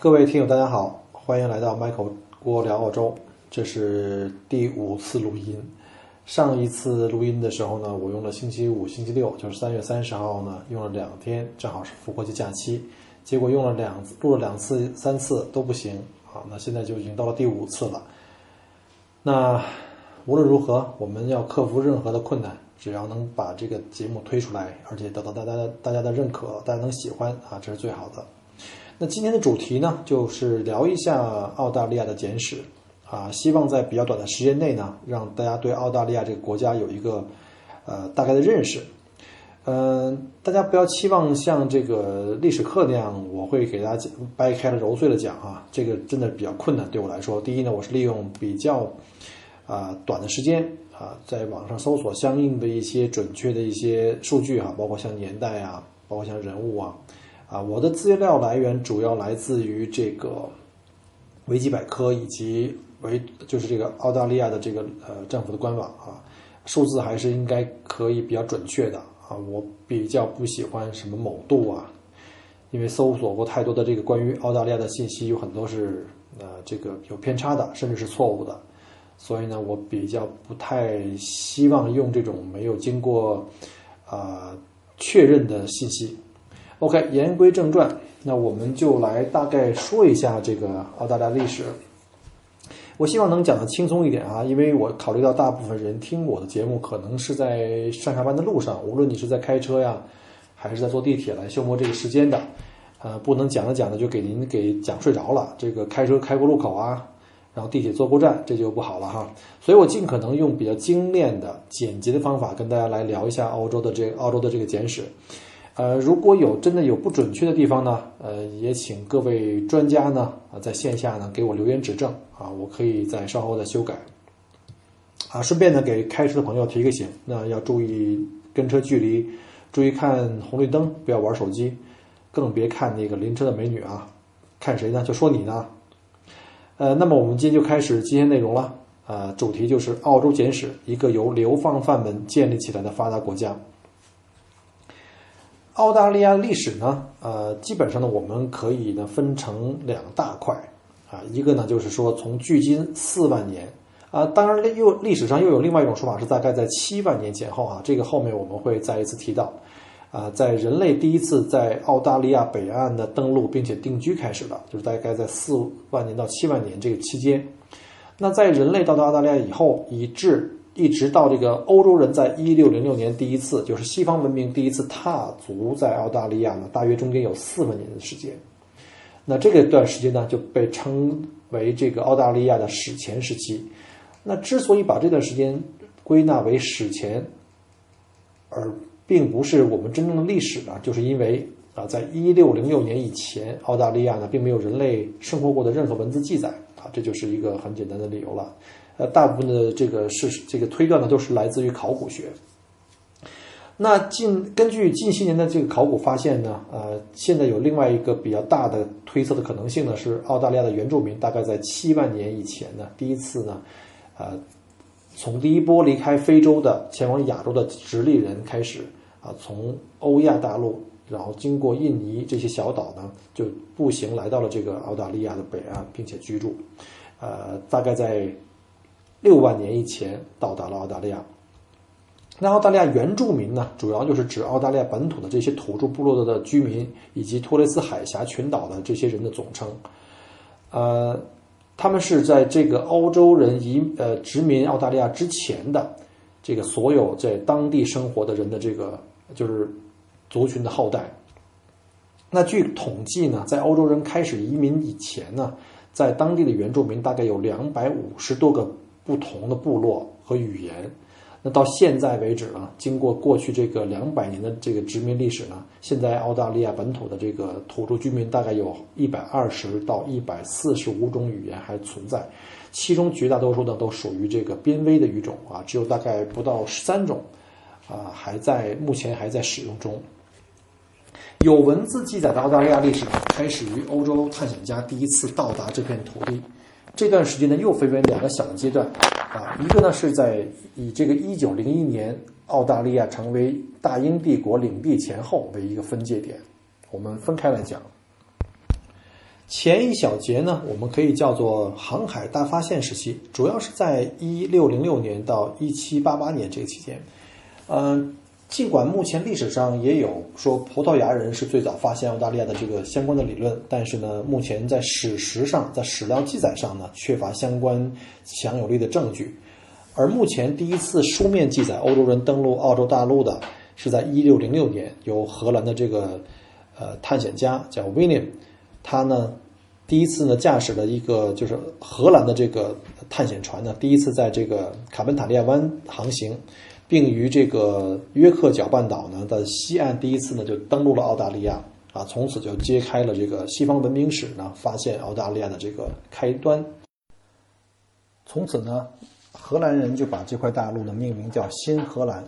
各位听友，大家好，欢迎来到 Michael 郭聊澳洲，这是第五次录音。上一次录音的时候呢，我用了星期五、星期六，就是三月三十号呢，用了两天，正好是复活节假期。结果用了两录了两次、三次都不行啊，那现在就已经到了第五次了。那无论如何，我们要克服任何的困难，只要能把这个节目推出来，而且得到大家的大家的认可，大家能喜欢啊，这是最好的。那今天的主题呢，就是聊一下澳大利亚的简史，啊，希望在比较短的时间内呢，让大家对澳大利亚这个国家有一个呃大概的认识。嗯，大家不要期望像这个历史课那样，我会给大家掰开了揉碎了讲啊，这个真的比较困难对我来说。第一呢，我是利用比较啊短的时间啊，在网上搜索相应的一些准确的一些数据哈，包括像年代啊，包括像人物啊。啊，我的资料来源主要来自于这个维基百科以及维就是这个澳大利亚的这个呃政府的官网啊，数字还是应该可以比较准确的啊。我比较不喜欢什么某度啊，因为搜索过太多的这个关于澳大利亚的信息，有很多是呃这个有偏差的，甚至是错误的，所以呢，我比较不太希望用这种没有经过啊确认的信息。OK，言归正传，那我们就来大概说一下这个澳大利亚历史。我希望能讲的轻松一点啊，因为我考虑到大部分人听我的节目可能是在上下班的路上，无论你是在开车呀，还是在坐地铁来消磨这个时间的，呃，不能讲着讲着就给您给讲睡着了。这个开车开过路口啊，然后地铁坐过站，这就不好了哈。所以我尽可能用比较精炼的、简洁的方法跟大家来聊一下澳洲的这个澳洲的这个简史。呃，如果有真的有不准确的地方呢，呃，也请各位专家呢啊在线下呢给我留言指正啊，我可以在稍后再修改。啊，顺便呢给开车的朋友提个醒，那要注意跟车距离，注意看红绿灯，不要玩手机，更别看那个临车的美女啊，看谁呢？就说你呢。呃，那么我们今天就开始今天内容了，呃，主题就是澳洲简史，一个由流放犯们建立起来的发达国家。澳大利亚历史呢，呃，基本上呢，我们可以呢分成两大块，啊，一个呢就是说从距今四万年，啊，当然又历史上又有另外一种说法是大概在七万年前后啊，这个后面我们会再一次提到，啊，在人类第一次在澳大利亚北岸的登陆并且定居开始的，就是大概在四万年到七万年这个期间，那在人类到达澳大利亚以后，以至一直到这个欧洲人在一六零六年第一次，就是西方文明第一次踏足在澳大利亚呢，大约中间有四万年的时间。那这个段时间呢，就被称为这个澳大利亚的史前时期。那之所以把这段时间归纳为史前，而并不是我们真正的历史呢，就是因为啊，在一六零六年以前，澳大利亚呢并没有人类生活过的任何文字记载啊，这就是一个很简单的理由了。呃，大部分的这个事，这个推断呢，都是来自于考古学。那近根据近些年的这个考古发现呢，呃，现在有另外一个比较大的推测的可能性呢，是澳大利亚的原住民大概在七万年以前呢，第一次呢，呃，从第一波离开非洲的前往亚洲的直立人开始啊，从欧亚大陆，然后经过印尼这些小岛呢，就步行来到了这个澳大利亚的北岸，并且居住，呃，大概在。六万年以前到达了澳大利亚。那澳大利亚原住民呢，主要就是指澳大利亚本土的这些土著部落的居民，以及托雷斯海峡群岛的这些人的总称。呃，他们是在这个欧洲人移呃殖民澳大利亚之前的这个所有在当地生活的人的这个就是族群的后代。那据统计呢，在欧洲人开始移民以前呢，在当地的原住民大概有两百五十多个。不同的部落和语言。那到现在为止呢，经过过去这个两百年的这个殖民历史呢，现在澳大利亚本土的这个土著居民大概有一百二十到一百四十五种语言还存在，其中绝大多数呢都属于这个濒危的语种啊，只有大概不到十三种，啊还在目前还在使用中。有文字记载的澳大利亚历史，开始于欧洲探险家第一次到达这片土地。这段时间呢，又分为两个小的阶段，啊，一个呢是在以这个一九零一年澳大利亚成为大英帝国领地前后为一个分界点，我们分开来讲。前一小节呢，我们可以叫做航海大发现时期，主要是在一六零六年到一七八八年这个期间，嗯。尽管目前历史上也有说葡萄牙人是最早发现澳大利亚的这个相关的理论，但是呢，目前在史实上，在史料记载上呢，缺乏相关强有力的证据。而目前第一次书面记载欧洲人登陆澳洲大陆的，是在一六零六年，由荷兰的这个呃探险家叫 William，他呢第一次呢驾驶了一个就是荷兰的这个探险船呢，第一次在这个卡本塔利亚湾航行。并于这个约克角半岛呢的西岸第一次呢就登陆了澳大利亚啊，从此就揭开了这个西方文明史呢发现澳大利亚的这个开端。从此呢，荷兰人就把这块大陆呢命名叫新荷兰。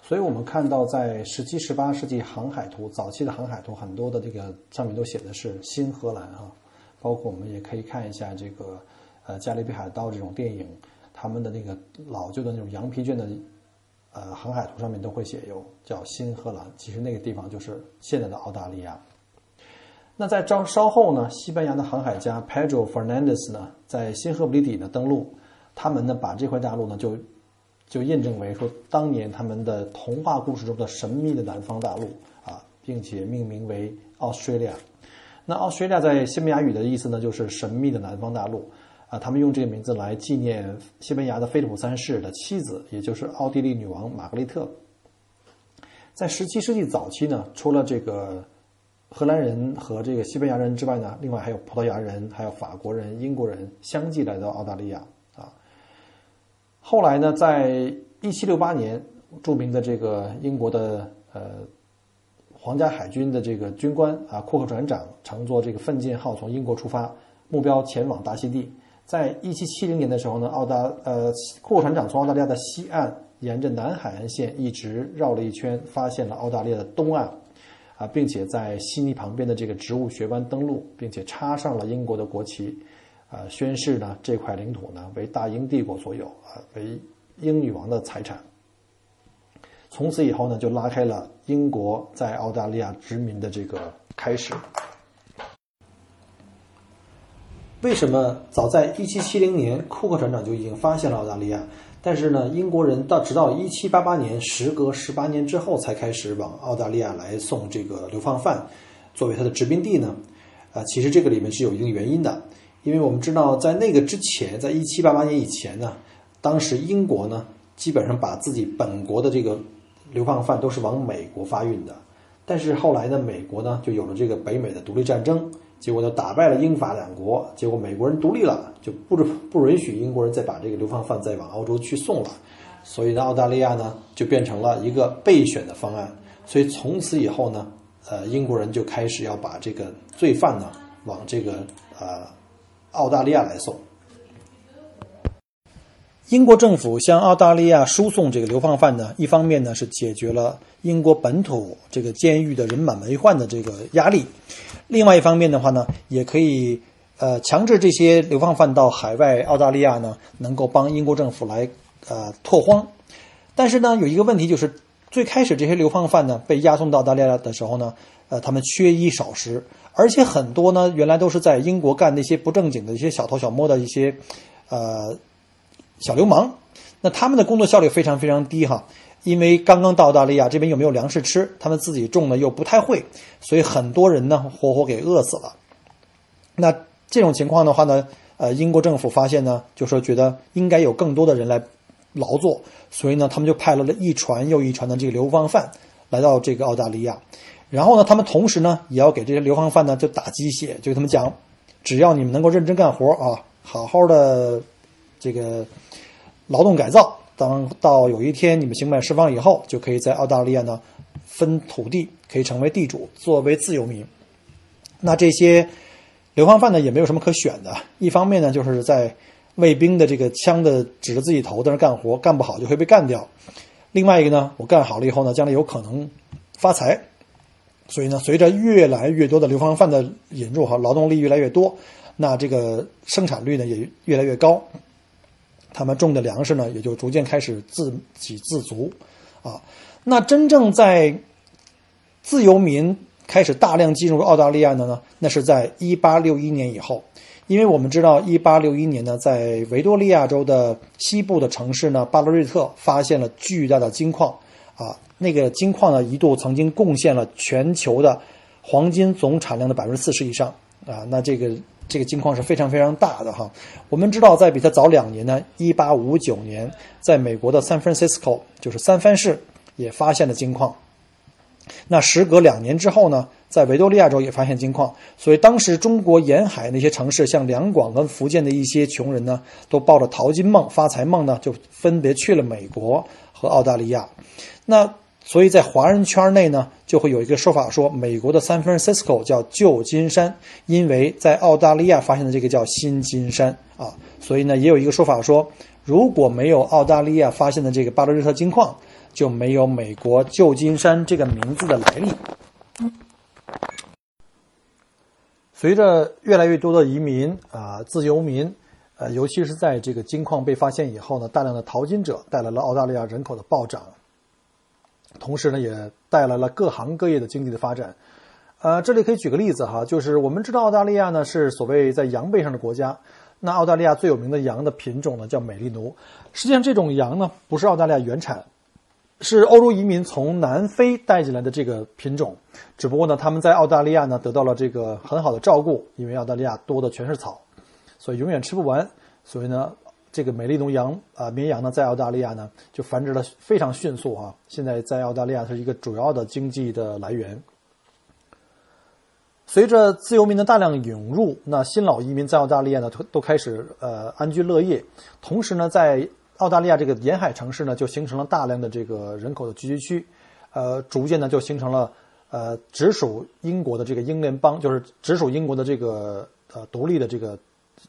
所以我们看到在十七、十八世纪航海图早期的航海图，很多的这个上面都写的是新荷兰啊，包括我们也可以看一下这个呃《加勒比海盗》这种电影，他们的那个老旧的那种羊皮卷的。呃，航海图上面都会写有叫新荷兰，其实那个地方就是现在的澳大利亚。那在稍稍后呢，西班牙的航海家 Pedro Fernandez 呢，在新赫布里底呢登陆，他们呢把这块大陆呢就就验证为说当年他们的童话故事中的神秘的南方大陆啊，并且命名为 Australia。那 Australia 在西班牙语的意思呢，就是神秘的南方大陆。啊，他们用这个名字来纪念西班牙的菲利普三世的妻子，也就是奥地利女王玛格丽特。在17世纪早期呢，除了这个荷兰人和这个西班牙人之外呢，另外还有葡萄牙人、还有法国人、英国人相继来到澳大利亚啊。后来呢，在1768年，著名的这个英国的呃皇家海军的这个军官啊，库克船长乘坐这个奋进号从英国出发，目标前往大溪地。在一七七零年的时候呢，澳大呃库船长从澳大利亚的西岸沿着南海岸线一直绕了一圈，发现了澳大利亚的东岸，啊，并且在悉尼旁边的这个植物学湾登陆，并且插上了英国的国旗，啊，宣誓呢这块领土呢为大英帝国所有，啊，为英女王的财产。从此以后呢，就拉开了英国在澳大利亚殖民的这个开始。为什么早在1770年，库克船长就已经发现了澳大利亚？但是呢，英国人到直到1788年，时隔十八年之后，才开始往澳大利亚来送这个流放犯，作为他的殖民地呢？啊，其实这个里面是有一定原因的，因为我们知道，在那个之前，在1788年以前呢，当时英国呢，基本上把自己本国的这个流放犯都是往美国发运的，但是后来呢，美国呢就有了这个北美的独立战争。结果就打败了英法两国，结果美国人独立了，就不不允许英国人再把这个流放犯再往澳洲去送了，所以呢，澳大利亚呢就变成了一个备选的方案。所以从此以后呢，呃，英国人就开始要把这个罪犯呢往这个呃澳大利亚来送。英国政府向澳大利亚输送这个流放犯呢，一方面呢是解决了英国本土这个监狱的人满为患的这个压力。另外一方面的话呢，也可以呃强制这些流放犯到海外澳大利亚呢，能够帮英国政府来呃拓荒。但是呢，有一个问题就是，最开始这些流放犯呢被押送到澳大利亚的时候呢，呃，他们缺衣少食，而且很多呢原来都是在英国干那些不正经的一些小偷小摸的一些呃小流氓，那他们的工作效率非常非常低哈。因为刚刚到澳大利亚这边又没有粮食吃，他们自己种的又不太会，所以很多人呢活活给饿死了。那这种情况的话呢，呃，英国政府发现呢，就说觉得应该有更多的人来劳作，所以呢，他们就派了一船又一船的这个流放犯来到这个澳大利亚。然后呢，他们同时呢也要给这些流放犯呢就打鸡血，就他们讲，只要你们能够认真干活啊，好好的这个劳动改造。当到有一天你们刑满释放以后，就可以在澳大利亚呢分土地，可以成为地主，作为自由民。那这些流放犯呢也没有什么可选的，一方面呢就是在卫兵的这个枪的指着自己头在那干活，干不好就会被干掉；另外一个呢，我干好了以后呢，将来有可能发财。所以呢，随着越来越多的流放犯的引入，哈，劳动力越来越多，那这个生产率呢也越来越高，他们种的粮食呢也就逐渐开始自给自足，啊，那真正在自由民开始大量进入澳大利亚的呢，那是在一八六一年以后，因为我们知道一八六一年呢，在维多利亚州的西部的城市呢，巴勒瑞特发现了巨大的金矿，啊。那个金矿呢，一度曾经贡献了全球的黄金总产量的百分之四十以上啊。那这个这个金矿是非常非常大的哈。我们知道，在比它早两年呢，一八五九年，在美国的 San Francisco，就是三藩市也发现了金矿。那时隔两年之后呢，在维多利亚州也发现金矿。所以当时中国沿海那些城市，像两广跟福建的一些穷人呢，都抱着淘金梦、发财梦呢，就分别去了美国和澳大利亚。那所以在华人圈内呢，就会有一个说法说，美国的 San Francisco 叫旧金山，因为在澳大利亚发现的这个叫新金山啊。所以呢，也有一个说法说，如果没有澳大利亚发现的这个巴勒瑞特金矿，就没有美国旧金山这个名字的来历。随着越来越多的移民啊，自由民，呃，尤其是在这个金矿被发现以后呢，大量的淘金者带来了澳大利亚人口的暴涨。同时呢，也带来了各行各业的经济的发展。呃，这里可以举个例子哈，就是我们知道澳大利亚呢是所谓在羊背上的国家。那澳大利亚最有名的羊的品种呢叫美利奴。实际上，这种羊呢不是澳大利亚原产，是欧洲移民从南非带进来的这个品种。只不过呢，他们在澳大利亚呢得到了这个很好的照顾，因为澳大利亚多的全是草，所以永远吃不完。所以呢。这个美利奴羊啊，绵羊呢，在澳大利亚呢就繁殖的非常迅速啊。现在在澳大利亚是一个主要的经济的来源。随着自由民的大量涌入，那新老移民在澳大利亚呢都都开始呃安居乐业。同时呢，在澳大利亚这个沿海城市呢，就形成了大量的这个人口的聚集区，呃，逐渐呢就形成了呃直属英国的这个英联邦，就是直属英国的这个呃独立的这个。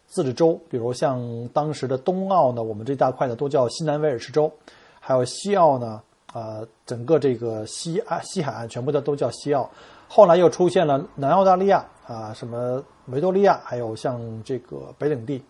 自治州，比如像当时的东澳呢，我们这大块呢都叫西南威尔士州，还有西澳呢，呃，整个这个西岸西海岸全部的都叫西澳。后来又出现了南澳大利亚啊，什么维多利亚，还有像这个北领地。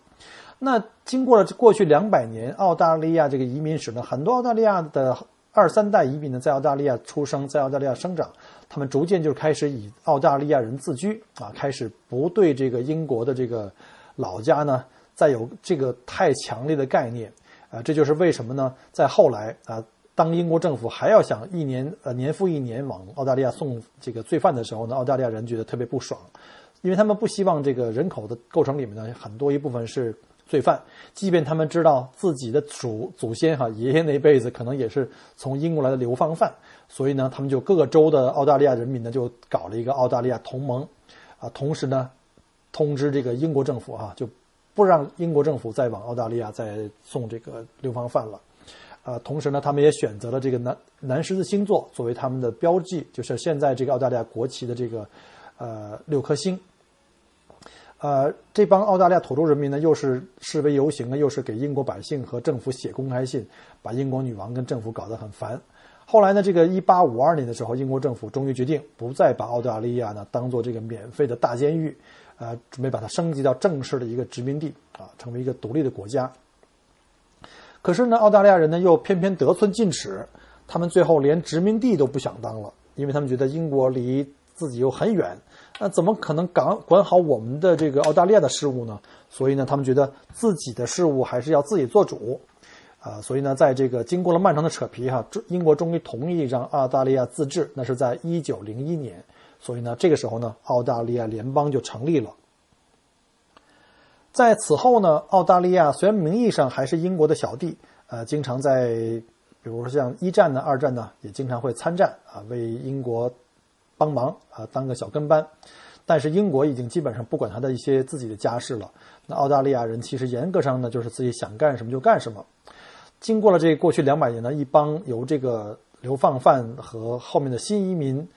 那经过了过去两百年澳大利亚这个移民史呢，很多澳大利亚的二三代移民呢在澳大利亚出生，在澳大利亚生长，他们逐渐就开始以澳大利亚人自居啊，开始不对这个英国的这个。老家呢，再有这个太强烈的概念，啊，这就是为什么呢？在后来啊，当英国政府还要想一年呃年复一年往澳大利亚送这个罪犯的时候呢，澳大利亚人觉得特别不爽，因为他们不希望这个人口的构成里面呢很多一部分是罪犯，即便他们知道自己的祖祖先哈爷爷那辈子可能也是从英国来的流放犯，所以呢，他们就各个州的澳大利亚人民呢就搞了一个澳大利亚同盟，啊，同时呢。通知这个英国政府啊，就不让英国政府再往澳大利亚再送这个流放犯了，啊，同时呢，他们也选择了这个南南十字星座作为他们的标记，就是现在这个澳大利亚国旗的这个呃六颗星。呃，这帮澳大利亚土著人民呢，又是示威游行啊，又是给英国百姓和政府写公开信，把英国女王跟政府搞得很烦。后来呢，这个一八五二年的时候，英国政府终于决定不再把澳大利亚呢当做这个免费的大监狱。呃，准备把它升级到正式的一个殖民地啊，成为一个独立的国家。可是呢，澳大利亚人呢又偏偏得寸进尺，他们最后连殖民地都不想当了，因为他们觉得英国离自己又很远，那怎么可能管管好我们的这个澳大利亚的事务呢？所以呢，他们觉得自己的事务还是要自己做主啊。所以呢，在这个经过了漫长的扯皮哈，英国终于同意让澳大利亚自治，那是在一九零一年。所以呢，这个时候呢，澳大利亚联邦就成立了。在此后呢，澳大利亚虽然名义上还是英国的小弟，呃，经常在，比如说像一战呢、二战呢，也经常会参战啊，为英国帮忙啊，当个小跟班。但是英国已经基本上不管他的一些自己的家事了。那澳大利亚人其实严格上呢，就是自己想干什么就干什么。经过了这过去两百年呢，一帮由这个流放犯和后面的新移民，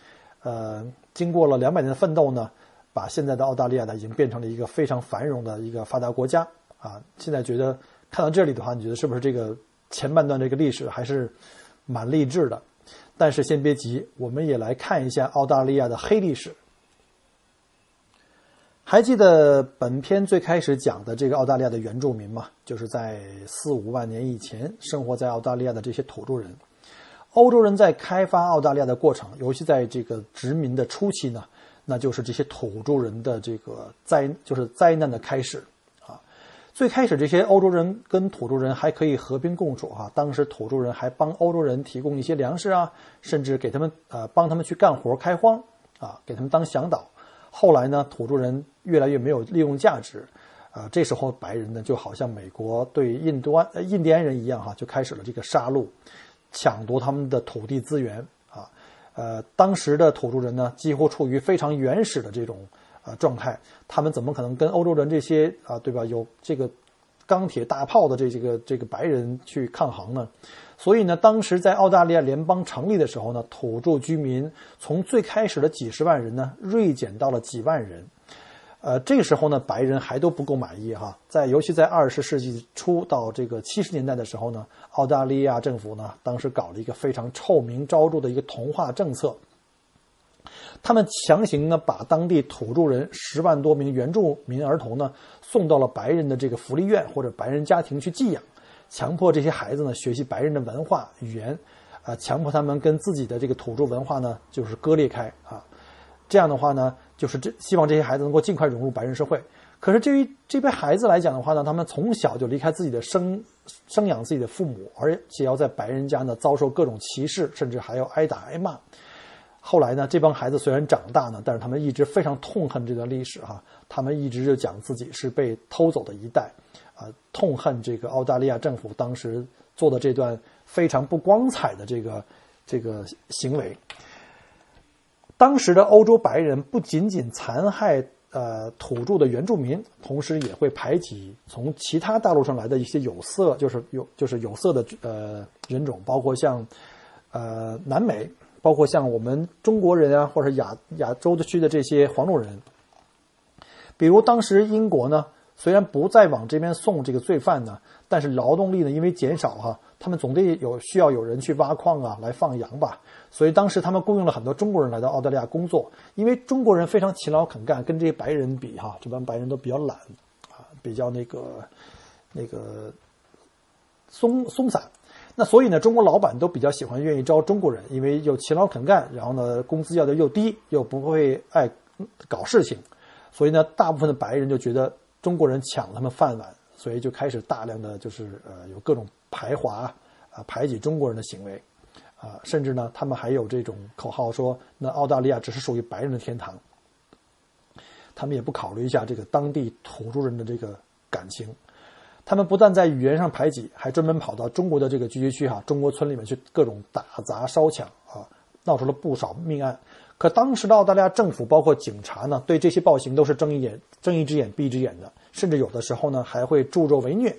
呃，经过了两百年的奋斗呢，把现在的澳大利亚呢，已经变成了一个非常繁荣的一个发达国家啊。现在觉得看到这里的话，你觉得是不是这个前半段这个历史还是蛮励志的？但是先别急，我们也来看一下澳大利亚的黑历史。还记得本片最开始讲的这个澳大利亚的原住民吗？就是在四五万年以前生活在澳大利亚的这些土著人。欧洲人在开发澳大利亚的过程，尤其在这个殖民的初期呢，那就是这些土著人的这个灾，就是灾难的开始啊。最开始这些欧洲人跟土著人还可以和平共处哈，当时土著人还帮欧洲人提供一些粮食啊，甚至给他们呃帮他们去干活开荒啊，给他们当向导。后来呢，土著人越来越没有利用价值，啊，这时候白人呢就好像美国对印度安印第安人一样哈，就开始了这个杀戮，抢夺他们的土地资源啊，呃，当时的土著人呢几乎处于非常原始的这种呃状态，他们怎么可能跟欧洲人这些啊对吧有这个钢铁大炮的这几个这个白人去抗衡呢？所以呢，当时在澳大利亚联邦成立的时候呢，土著居民从最开始的几十万人呢，锐减到了几万人。呃，这个时候呢，白人还都不够满意哈。在尤其在二十世纪初到这个七十年代的时候呢，澳大利亚政府呢，当时搞了一个非常臭名昭著的一个同化政策。他们强行呢，把当地土著人十万多名原住民儿童呢，送到了白人的这个福利院或者白人家庭去寄养。强迫这些孩子呢学习白人的文化语言，啊，强迫他们跟自己的这个土著文化呢就是割裂开啊，这样的话呢，就是这希望这些孩子能够尽快融入白人社会。可是对于这批孩子来讲的话呢，他们从小就离开自己的生生养自己的父母，而且要在白人家呢遭受各种歧视，甚至还要挨打挨骂。后来呢，这帮孩子虽然长大呢，但是他们一直非常痛恨这段历史哈，他们一直就讲自己是被偷走的一代。啊，痛恨这个澳大利亚政府当时做的这段非常不光彩的这个这个行为。当时的欧洲白人不仅仅残害呃土著的原住民，同时也会排挤从其他大陆上来的一些有色，就是有就是有色的呃人种，包括像呃南美，包括像我们中国人啊，或者亚亚洲的区的这些黄种人。比如当时英国呢。虽然不再往这边送这个罪犯呢，但是劳动力呢因为减少哈，他们总得有需要有人去挖矿啊，来放羊吧。所以当时他们雇佣了很多中国人来到澳大利亚工作，因为中国人非常勤劳肯干，跟这些白人比哈，这帮白人都比较懒啊，比较那个那个松松散。那所以呢，中国老板都比较喜欢愿意招中国人，因为又勤劳肯干，然后呢工资要的又低，又不会爱搞事情，所以呢，大部分的白人就觉得。中国人抢了他们饭碗，所以就开始大量的就是呃有各种排华啊排挤中国人的行为啊，甚至呢他们还有这种口号说，那澳大利亚只是属于白人的天堂。他们也不考虑一下这个当地土著人的这个感情，他们不但在语言上排挤，还专门跑到中国的这个聚居区哈中国村里面去各种打砸烧抢啊，闹出了不少命案。可当时的澳大利亚政府，包括警察呢，对这些暴行都是睁一眼睁一只眼闭一只眼的，甚至有的时候呢还会助纣为虐。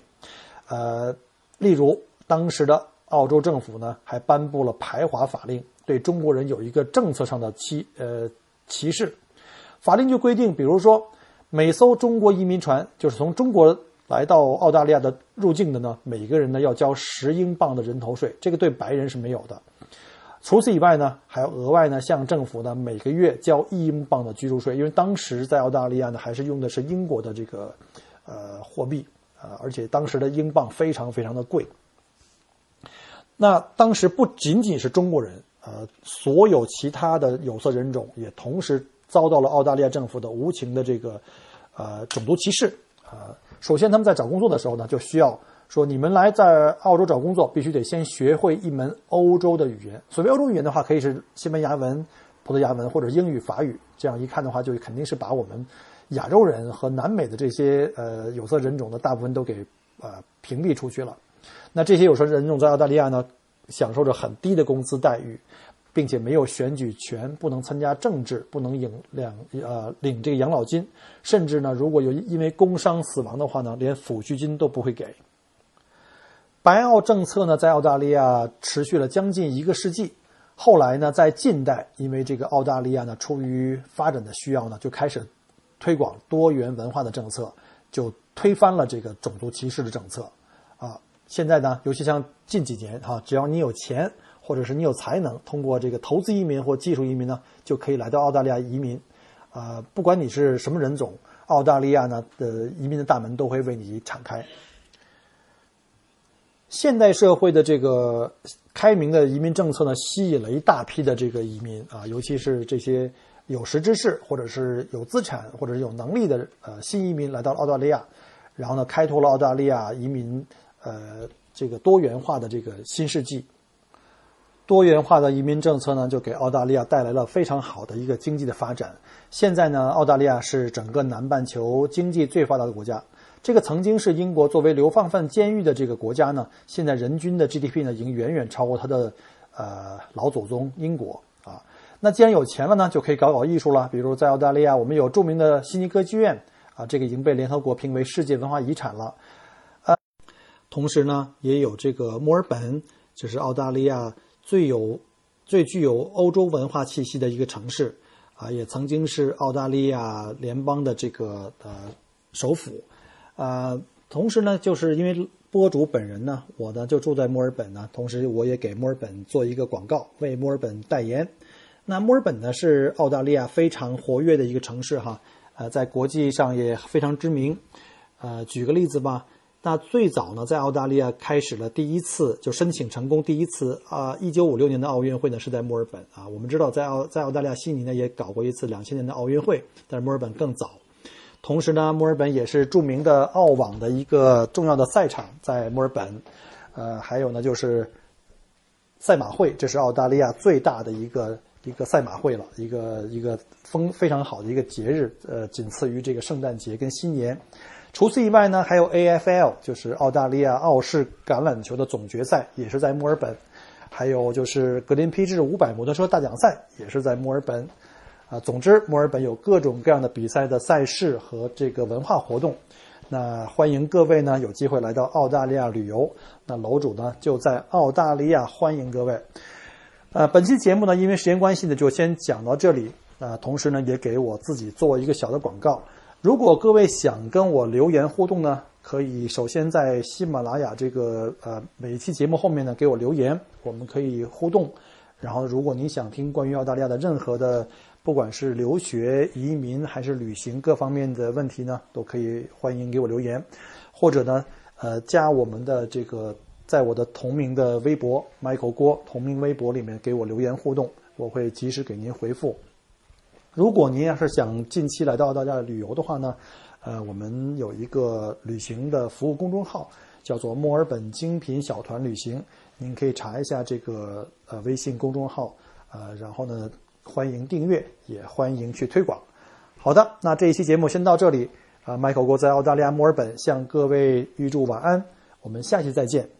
呃，例如当时的澳洲政府呢还颁布了排华法令，对中国人有一个政策上的歧呃歧视。法令就规定，比如说每艘中国移民船，就是从中国来到澳大利亚的入境的呢，每个人呢要交十英镑的人头税，这个对白人是没有的。除此以外呢，还要额外呢向政府呢每个月交一英镑的居住税，因为当时在澳大利亚呢还是用的是英国的这个呃货币啊，而且当时的英镑非常非常的贵。那当时不仅仅是中国人，呃，所有其他的有色人种也同时遭到了澳大利亚政府的无情的这个呃种族歧视啊。首先他们在找工作的时候呢，就需要。说你们来在澳洲找工作，必须得先学会一门欧洲的语言。所谓欧洲语言的话，可以是西班牙文、葡萄牙文或者英语、法语。这样一看的话，就肯定是把我们亚洲人和南美的这些呃有色人种的大部分都给呃屏蔽出去了。那这些有色人种在澳大利亚呢，享受着很低的工资待遇，并且没有选举权，不能参加政治，不能领两呃领这个养老金，甚至呢，如果有因为工伤死亡的话呢，连抚恤金都不会给。白澳政策呢，在澳大利亚持续了将近一个世纪。后来呢，在近代，因为这个澳大利亚呢，出于发展的需要呢，就开始推广多元文化的政策，就推翻了这个种族歧视的政策。啊，现在呢，尤其像近几年哈，只要你有钱或者是你有才能，通过这个投资移民或技术移民呢，就可以来到澳大利亚移民。啊，不管你是什么人种，澳大利亚呢的移民的大门都会为你敞开。现代社会的这个开明的移民政策呢，吸引了一大批的这个移民啊，尤其是这些有识之士，或者是有资产或者是有能力的呃新移民来到了澳大利亚，然后呢，开拓了澳大利亚移民呃这个多元化的这个新世纪。多元化的移民政策呢，就给澳大利亚带来了非常好的一个经济的发展。现在呢，澳大利亚是整个南半球经济最发达的国家。这个曾经是英国作为流放犯监狱的这个国家呢，现在人均的 GDP 呢已经远远超过它的呃老祖宗英国。那既然有钱了呢，就可以搞搞艺术了。比如在澳大利亚，我们有著名的悉尼歌剧院啊，这个已经被联合国评为世界文化遗产了。呃，同时呢，也有这个墨尔本，就是澳大利亚最有最具有欧洲文化气息的一个城市啊，也曾经是澳大利亚联邦的这个呃首府。啊，同时呢，就是因为播主本人呢，我呢就住在墨尔本呢，同时我也给墨尔本做一个广告，为墨尔本代言。那墨尔本呢是澳大利亚非常活跃的一个城市哈，呃，在国际上也非常知名。呃，举个例子吧，那最早呢，在澳大利亚开始了第一次就申请成功第一次啊，一九五六年的奥运会呢是在墨尔本啊。我们知道在澳在澳大利亚悉尼呢也搞过一次两千年的奥运会，但是墨尔本更早。同时呢，墨尔本也是著名的澳网的一个重要的赛场，在墨尔本。呃，还有呢，就是赛马会，这是澳大利亚最大的一个一个赛马会了，一个一个风非常好的一个节日，呃，仅次于这个圣诞节跟新年。除此以外呢，还有 AFL，就是澳大利亚澳式橄榄球的总决赛，也是在墨尔本。还有就是格林披治五百摩托车大奖赛，也是在墨尔本。啊，总之，墨尔本有各种各样的比赛的赛事和这个文化活动，那欢迎各位呢有机会来到澳大利亚旅游。那楼主呢就在澳大利亚欢迎各位。呃，本期节目呢因为时间关系呢就先讲到这里。啊，同时呢也给我自己做一个小的广告。如果各位想跟我留言互动呢，可以首先在喜马拉雅这个呃每一期节目后面呢给我留言，我们可以互动。然后，如果你想听关于澳大利亚的任何的，不管是留学、移民还是旅行各方面的问题呢，都可以欢迎给我留言，或者呢，呃，加我们的这个，在我的同名的微博 Michael 郭同名微博里面给我留言互动，我会及时给您回复。如果您要是想近期来到澳大利亚旅游的话呢，呃，我们有一个旅行的服务公众号，叫做墨尔本精品小团旅行，您可以查一下这个呃微信公众号，呃，然后呢。欢迎订阅，也欢迎去推广。好的，那这一期节目先到这里。啊，Michael 哥在澳大利亚墨尔本向各位预祝晚安，我们下期再见。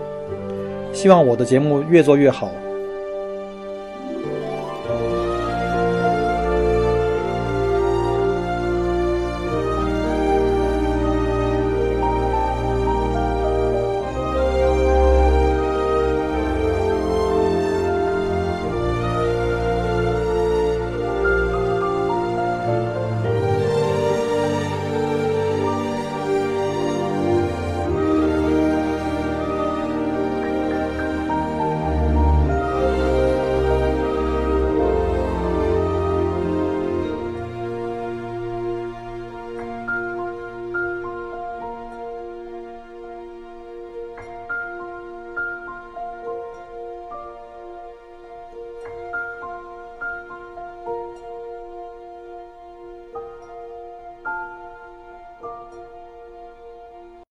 希望我的节目越做越好。